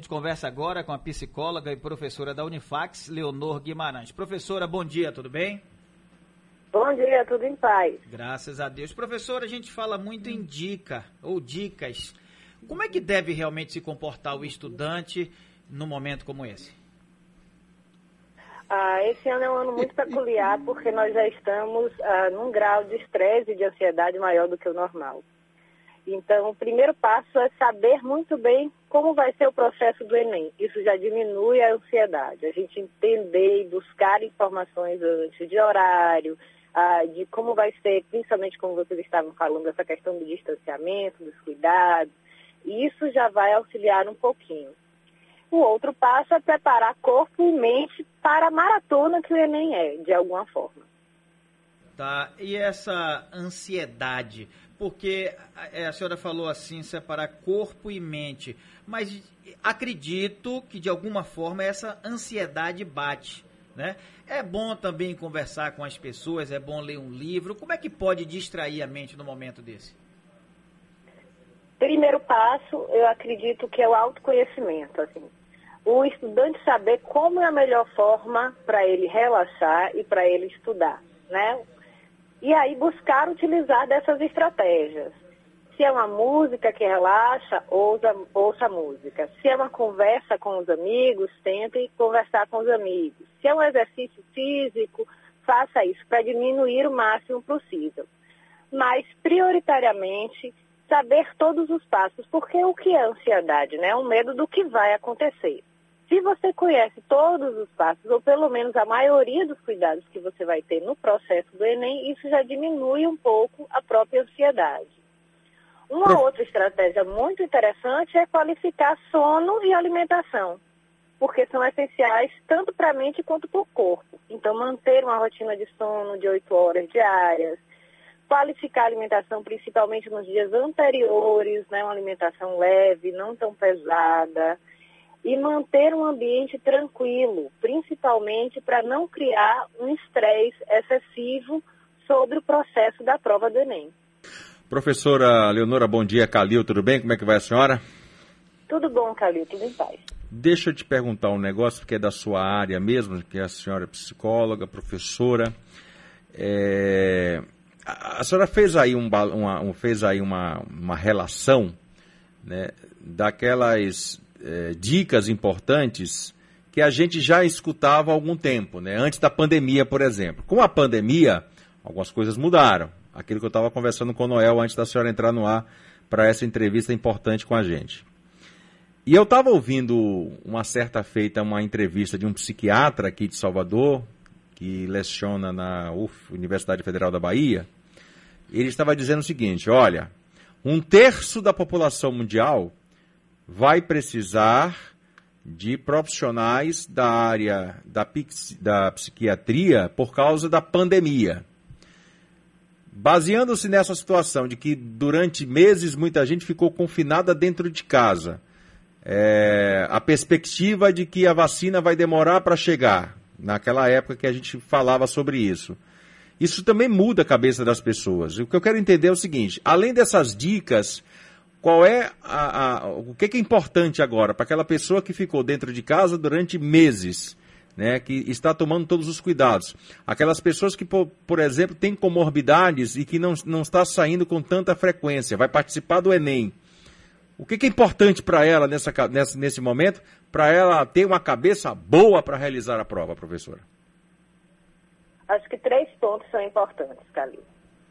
A gente conversa agora com a psicóloga e professora da Unifax, Leonor Guimarães. Professora, bom dia, tudo bem? Bom dia, tudo em paz. Graças a Deus. Professora, a gente fala muito em dica ou dicas. Como é que deve realmente se comportar o estudante num momento como esse? Ah, esse ano é um ano muito peculiar porque nós já estamos ah, num grau de estresse e de ansiedade maior do que o normal. Então, o primeiro passo é saber muito bem como vai ser o processo do Enem. Isso já diminui a ansiedade. A gente entender e buscar informações antes de horário, de como vai ser, principalmente como vocês estavam falando, essa questão do distanciamento, dos cuidados. E isso já vai auxiliar um pouquinho. O outro passo é preparar corpo e mente para a maratona que o Enem é, de alguma forma. Tá, e essa ansiedade? Porque é, a senhora falou assim, separar corpo e mente, mas acredito que de alguma forma essa ansiedade bate. Né? É bom também conversar com as pessoas, é bom ler um livro. Como é que pode distrair a mente no momento desse? Primeiro passo, eu acredito que é o autoconhecimento. Assim. O estudante saber como é a melhor forma para ele relaxar e para ele estudar. Né? E aí buscar utilizar dessas estratégias. Se é uma música que relaxa, ouça, ouça música. Se é uma conversa com os amigos, tente conversar com os amigos. Se é um exercício físico, faça isso para diminuir o máximo possível. Mas, prioritariamente, saber todos os passos, porque o que é ansiedade? Né? É um medo do que vai acontecer. Se você conhece todos os passos, ou pelo menos a maioria dos cuidados que você vai ter no processo do Enem, isso já diminui um pouco a própria ansiedade. Uma outra estratégia muito interessante é qualificar sono e alimentação, porque são essenciais tanto para a mente quanto para o corpo. Então, manter uma rotina de sono de 8 horas diárias, qualificar a alimentação principalmente nos dias anteriores, né, uma alimentação leve, não tão pesada e manter um ambiente tranquilo, principalmente para não criar um estresse excessivo sobre o processo da prova do Enem. Professora Leonora, bom dia. Calil, tudo bem? Como é que vai a senhora? Tudo bom, Calil, tudo em paz. Deixa eu te perguntar um negócio, porque é da sua área mesmo, que a senhora é psicóloga, professora. É... A, senhora fez aí, um, uma, fez aí uma, uma relação né, daquelas é, dicas importantes que a gente já escutava há algum tempo, né? antes da pandemia, por exemplo. Com a pandemia, algumas coisas mudaram. Aquilo que eu estava conversando com o Noel antes da senhora entrar no ar para essa entrevista importante com a gente. E eu estava ouvindo uma certa feita uma entrevista de um psiquiatra aqui de Salvador, que leciona na UF, Universidade Federal da Bahia. Ele estava dizendo o seguinte: olha, um terço da população mundial vai precisar de profissionais da área da, da psiquiatria por causa da pandemia. Baseando-se nessa situação de que durante meses muita gente ficou confinada dentro de casa, é, a perspectiva de que a vacina vai demorar para chegar, naquela época que a gente falava sobre isso. Isso também muda a cabeça das pessoas. O que eu quero entender é o seguinte: além dessas dicas qual é a, a o que, é importante agora para aquela pessoa que ficou dentro de casa durante meses, né, que está tomando todos os cuidados. Aquelas pessoas que, por, por exemplo, têm comorbidades e que não, não está saindo com tanta frequência, vai participar do Enem. O que, que é importante para ela nessa, nessa, nesse momento, para ela ter uma cabeça boa para realizar a prova, professora? Acho que três pontos são importantes, Calil.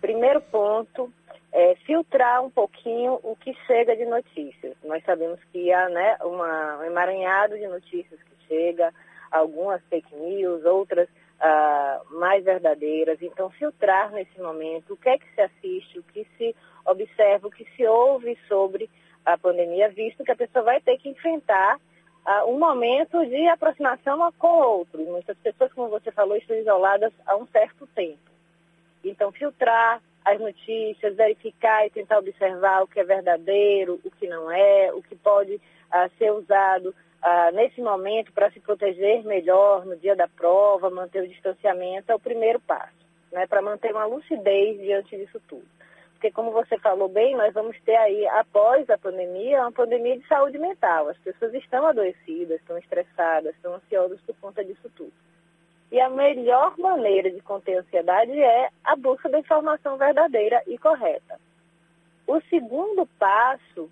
Primeiro ponto é, filtrar um pouquinho o que chega de notícias. Nós sabemos que há né, uma, um emaranhado de notícias que chega, algumas fake news, outras uh, mais verdadeiras. Então, filtrar nesse momento o que é que se assiste, o que se observa, o que se ouve sobre a pandemia, visto que a pessoa vai ter que enfrentar uh, um momento de aproximação com o outro. Muitas pessoas, como você falou, estão isoladas há um certo tempo. Então, filtrar, as notícias, verificar e tentar observar o que é verdadeiro, o que não é, o que pode uh, ser usado uh, nesse momento para se proteger melhor no dia da prova, manter o distanciamento, é o primeiro passo, né, para manter uma lucidez diante disso tudo. porque como você falou bem, nós vamos ter aí, após a pandemia, uma pandemia de saúde mental. As pessoas estão adoecidas, estão estressadas, estão ansiosas por conta disso tudo. E a melhor maneira de conter a ansiedade é a busca da informação verdadeira e correta. O segundo passo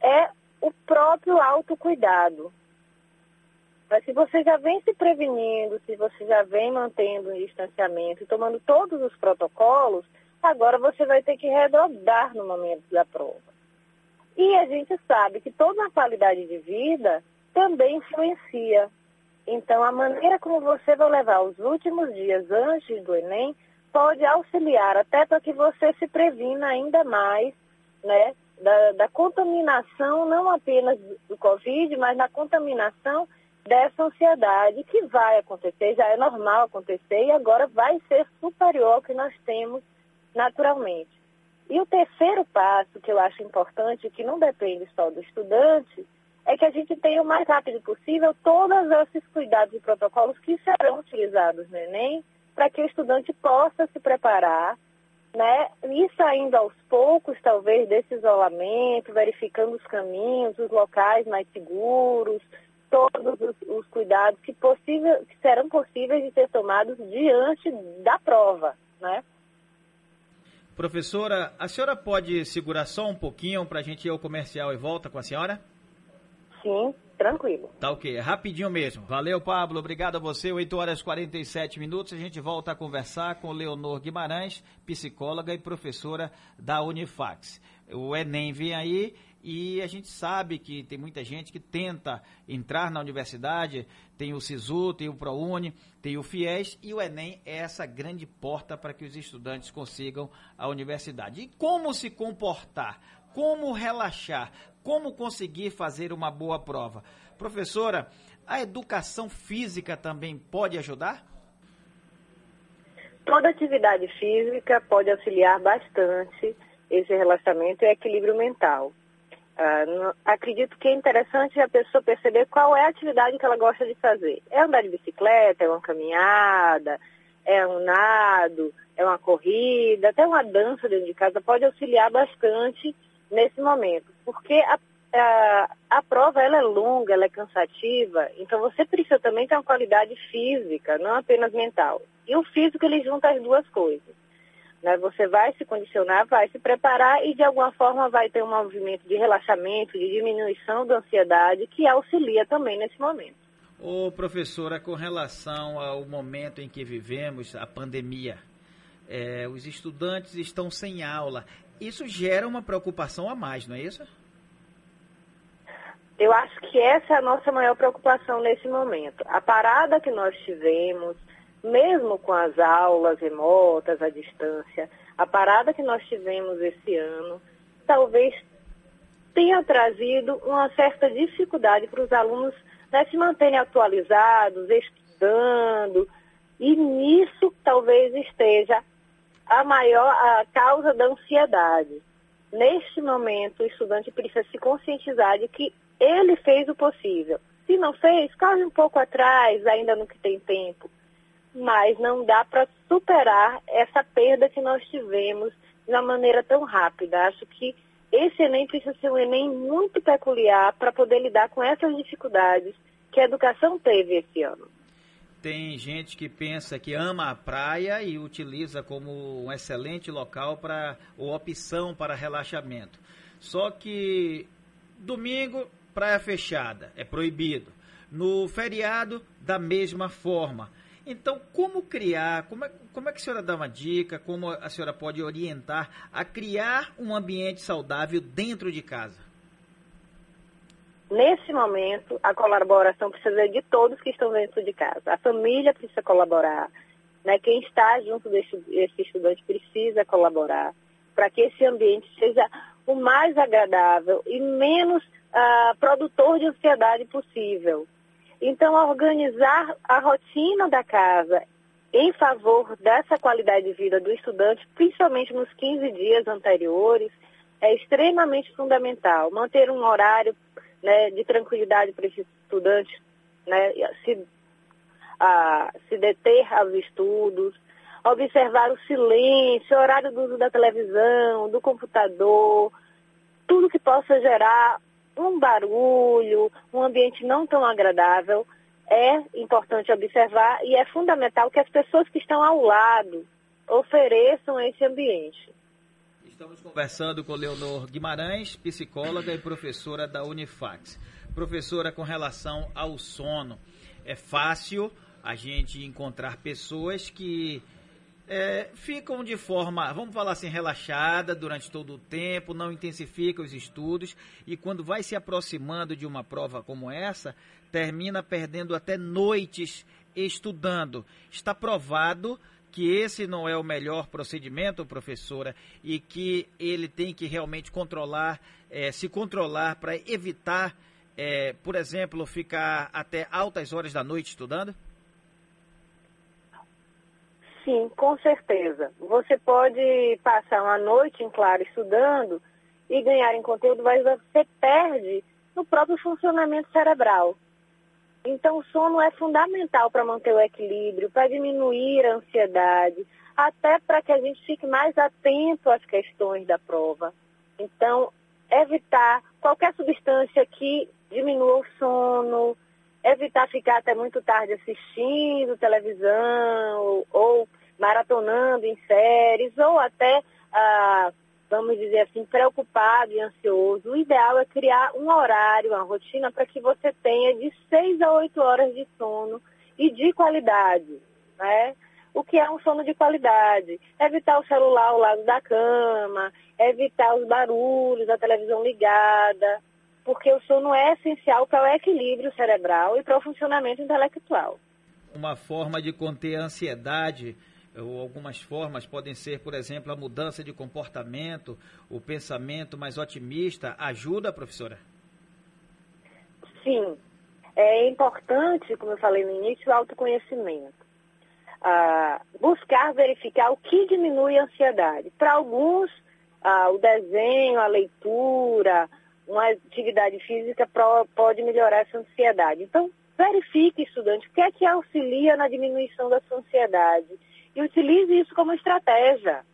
é o próprio autocuidado. Mas se você já vem se prevenindo, se você já vem mantendo um distanciamento e tomando todos os protocolos, agora você vai ter que redobrar no momento da prova. E a gente sabe que toda a qualidade de vida também influencia. Então, a maneira como você vai levar os últimos dias antes do Enem pode auxiliar até para que você se previna ainda mais né, da, da contaminação, não apenas do Covid, mas na contaminação dessa ansiedade que vai acontecer, já é normal acontecer e agora vai ser superior ao que nós temos naturalmente. E o terceiro passo que eu acho importante, que não depende só do estudante, é que a gente tenha o mais rápido possível todos esses cuidados e protocolos que serão utilizados no Enem para que o estudante possa se preparar, né? E saindo aos poucos, talvez, desse isolamento, verificando os caminhos, os locais mais seguros, todos os, os cuidados que, possível, que serão possíveis de ser tomados diante da prova, né? Professora, a senhora pode segurar só um pouquinho para a gente ir ao comercial e volta com a senhora? Sim, tranquilo. Tá ok, rapidinho mesmo. Valeu, Pablo. Obrigado a você. 8 horas e 47 minutos. A gente volta a conversar com Leonor Guimarães, psicóloga e professora da Unifax. O Enem vem aí e a gente sabe que tem muita gente que tenta entrar na universidade, tem o SISU, tem o ProUni, tem o FIES e o Enem é essa grande porta para que os estudantes consigam a universidade. E como se comportar? Como relaxar? Como conseguir fazer uma boa prova? Professora, a educação física também pode ajudar? Toda atividade física pode auxiliar bastante esse relaxamento e equilíbrio mental. Uh, acredito que é interessante a pessoa perceber qual é a atividade que ela gosta de fazer. É andar de bicicleta, é uma caminhada, é um nado, é uma corrida, até uma dança dentro de casa pode auxiliar bastante nesse momento. Porque a, a, a prova ela é longa, ela é cansativa, então você precisa também ter uma qualidade física, não apenas mental. E o físico ele junta as duas coisas. Né? Você vai se condicionar, vai se preparar e de alguma forma vai ter um movimento de relaxamento, de diminuição da ansiedade que auxilia também nesse momento. Ô professora, com relação ao momento em que vivemos, a pandemia, é, os estudantes estão sem aula. Isso gera uma preocupação a mais, não é isso? Eu acho que essa é a nossa maior preocupação nesse momento. A parada que nós tivemos, mesmo com as aulas remotas, à distância, a parada que nós tivemos esse ano, talvez tenha trazido uma certa dificuldade para os alunos né, se manterem atualizados, estudando, e nisso talvez esteja a maior a causa da ansiedade. Neste momento, o estudante precisa se conscientizar de que ele fez o possível. Se não fez, corre um pouco atrás, ainda no que tem tempo mas não dá para superar essa perda que nós tivemos de uma maneira tão rápida. Acho que esse Enem precisa ser um Enem muito peculiar para poder lidar com essas dificuldades que a educação teve esse ano. Tem gente que pensa que ama a praia e utiliza como um excelente local para ou opção para relaxamento. Só que domingo, praia fechada, é proibido. No feriado, da mesma forma. Então, como criar, como é, como é que a senhora dá uma dica, como a senhora pode orientar a criar um ambiente saudável dentro de casa? Nesse momento, a colaboração precisa de todos que estão dentro de casa. A família precisa colaborar, né? quem está junto desse, desse estudante precisa colaborar para que esse ambiente seja o mais agradável e menos uh, produtor de ansiedade possível. Então, organizar a rotina da casa em favor dessa qualidade de vida do estudante, principalmente nos 15 dias anteriores, é extremamente fundamental. Manter um horário né, de tranquilidade para esse estudante né, se, a, se deter aos estudos, observar o silêncio, o horário do uso da televisão, do computador, tudo que possa gerar um barulho, um ambiente não tão agradável, é importante observar e é fundamental que as pessoas que estão ao lado ofereçam esse ambiente. Estamos conversando com Leonor Guimarães, psicóloga e professora da Unifax. Professora, com relação ao sono, é fácil a gente encontrar pessoas que é, ficam de forma, vamos falar assim, relaxada durante todo o tempo, não intensifica os estudos e quando vai se aproximando de uma prova como essa, termina perdendo até noites estudando. Está provado que esse não é o melhor procedimento, professora, e que ele tem que realmente controlar, é, se controlar para evitar, é, por exemplo, ficar até altas horas da noite estudando? Sim, com certeza. Você pode passar uma noite em claro estudando e ganhar em conteúdo, mas você perde no próprio funcionamento cerebral. Então, o sono é fundamental para manter o equilíbrio, para diminuir a ansiedade, até para que a gente fique mais atento às questões da prova. Então, evitar qualquer substância que diminua o sono, evitar ficar até muito tarde assistindo televisão ou maratonando em séries ou até, ah, vamos dizer assim, preocupado e ansioso. O ideal é criar um horário, uma rotina para que você tenha de 6 a 8 horas de sono e de qualidade, né? O que é um sono de qualidade? Evitar o celular ao lado da cama, evitar os barulhos, a televisão ligada, porque o sono é essencial para o equilíbrio cerebral e para o funcionamento intelectual. Uma forma de conter a ansiedade ou algumas formas podem ser, por exemplo, a mudança de comportamento, o pensamento mais otimista. Ajuda, professora? Sim. É importante, como eu falei no início, o autoconhecimento. Ah, buscar verificar o que diminui a ansiedade. Para alguns, ah, o desenho, a leitura, uma atividade física pode melhorar essa ansiedade. Então, verifique, estudante, o que é que auxilia na diminuição da sua ansiedade e utilize isso como estratégia.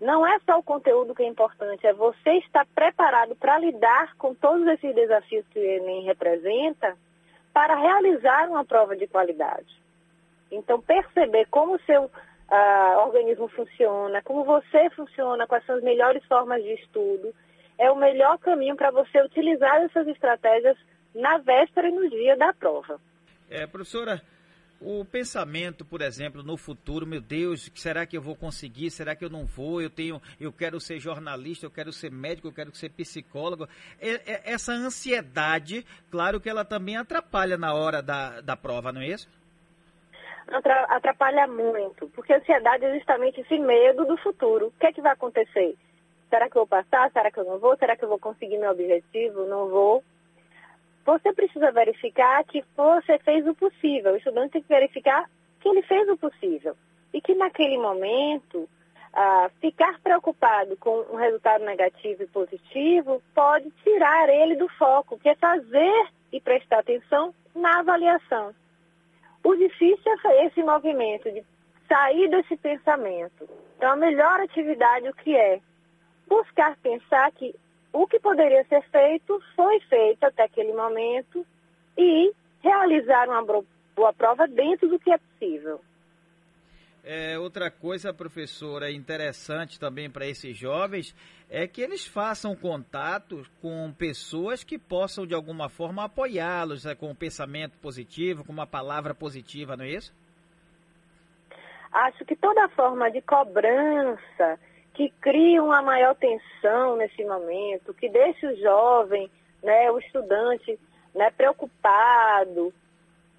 Não é só o conteúdo que é importante, é você estar preparado para lidar com todos esses desafios que o Enem representa para realizar uma prova de qualidade. Então, perceber como o seu uh, organismo funciona, como você funciona, quais são as melhores formas de estudo, é o melhor caminho para você utilizar essas estratégias na véspera e no dia da prova. É, professora, o pensamento, por exemplo, no futuro, meu Deus, será que eu vou conseguir? Será que eu não vou? Eu tenho, eu quero ser jornalista, eu quero ser médico, eu quero ser psicólogo. É, é, essa ansiedade, claro que ela também atrapalha na hora da, da prova, não é isso? Atrapalha muito, porque a ansiedade é justamente esse medo do futuro. O que é que vai acontecer? Será que eu vou passar? Será que eu não vou? Será que eu vou conseguir meu objetivo? Não vou. Você precisa verificar que você fez o possível. O estudante tem que verificar que ele fez o possível. E que naquele momento, ah, ficar preocupado com um resultado negativo e positivo pode tirar ele do foco, que é fazer e prestar atenção na avaliação. O difícil é esse movimento de sair desse pensamento. Então, a melhor atividade o que é? Buscar pensar que o que poderia ser feito foi feito até aquele momento e realizar uma boa prova dentro do que é possível. É, outra coisa, professora, interessante também para esses jovens é que eles façam contato com pessoas que possam de alguma forma apoiá-los né, com um pensamento positivo, com uma palavra positiva, não é isso? Acho que toda forma de cobrança, que crie uma maior tensão nesse momento, que deixe o jovem, né, o estudante, né, preocupado,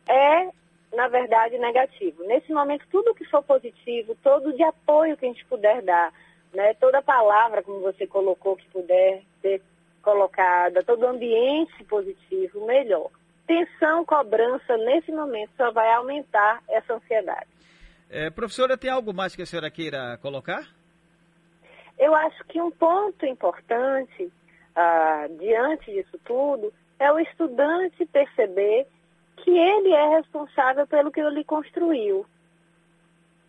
é, na verdade, negativo. Nesse momento, tudo que for positivo, todo de apoio que a gente puder dar, né, toda palavra, como você colocou, que puder ser colocada, todo ambiente positivo, melhor. Tensão, cobrança, nesse momento, só vai aumentar essa ansiedade. É, professora, tem algo mais que a senhora queira colocar? Eu acho que um ponto importante ah, diante disso tudo é o estudante perceber que ele é responsável pelo que ele construiu.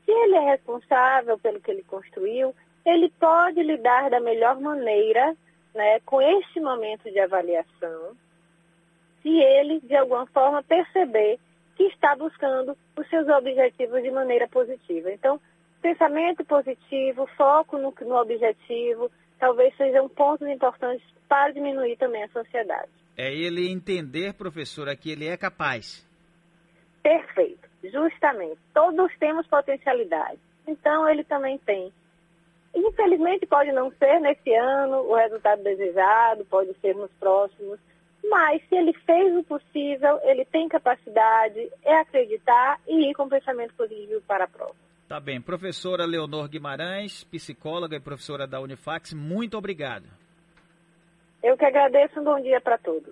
Se ele é responsável pelo que ele construiu, ele pode lidar da melhor maneira né, com este momento de avaliação, se ele, de alguma forma, perceber que está buscando os seus objetivos de maneira positiva. Então, pensamento positivo, foco no, no objetivo, talvez sejam pontos importantes para diminuir também essa ansiedade. É ele entender, professora, que ele é capaz. Perfeito, justamente. Todos temos potencialidade. Então, ele também tem. Infelizmente, pode não ser nesse ano o resultado desejado, pode ser nos próximos, mas se ele fez o possível, ele tem capacidade, é acreditar e ir com pensamento positivo para a prova. Tá bem. Professora Leonor Guimarães, psicóloga e professora da Unifax, muito obrigado. Eu que agradeço. Um bom dia para todos.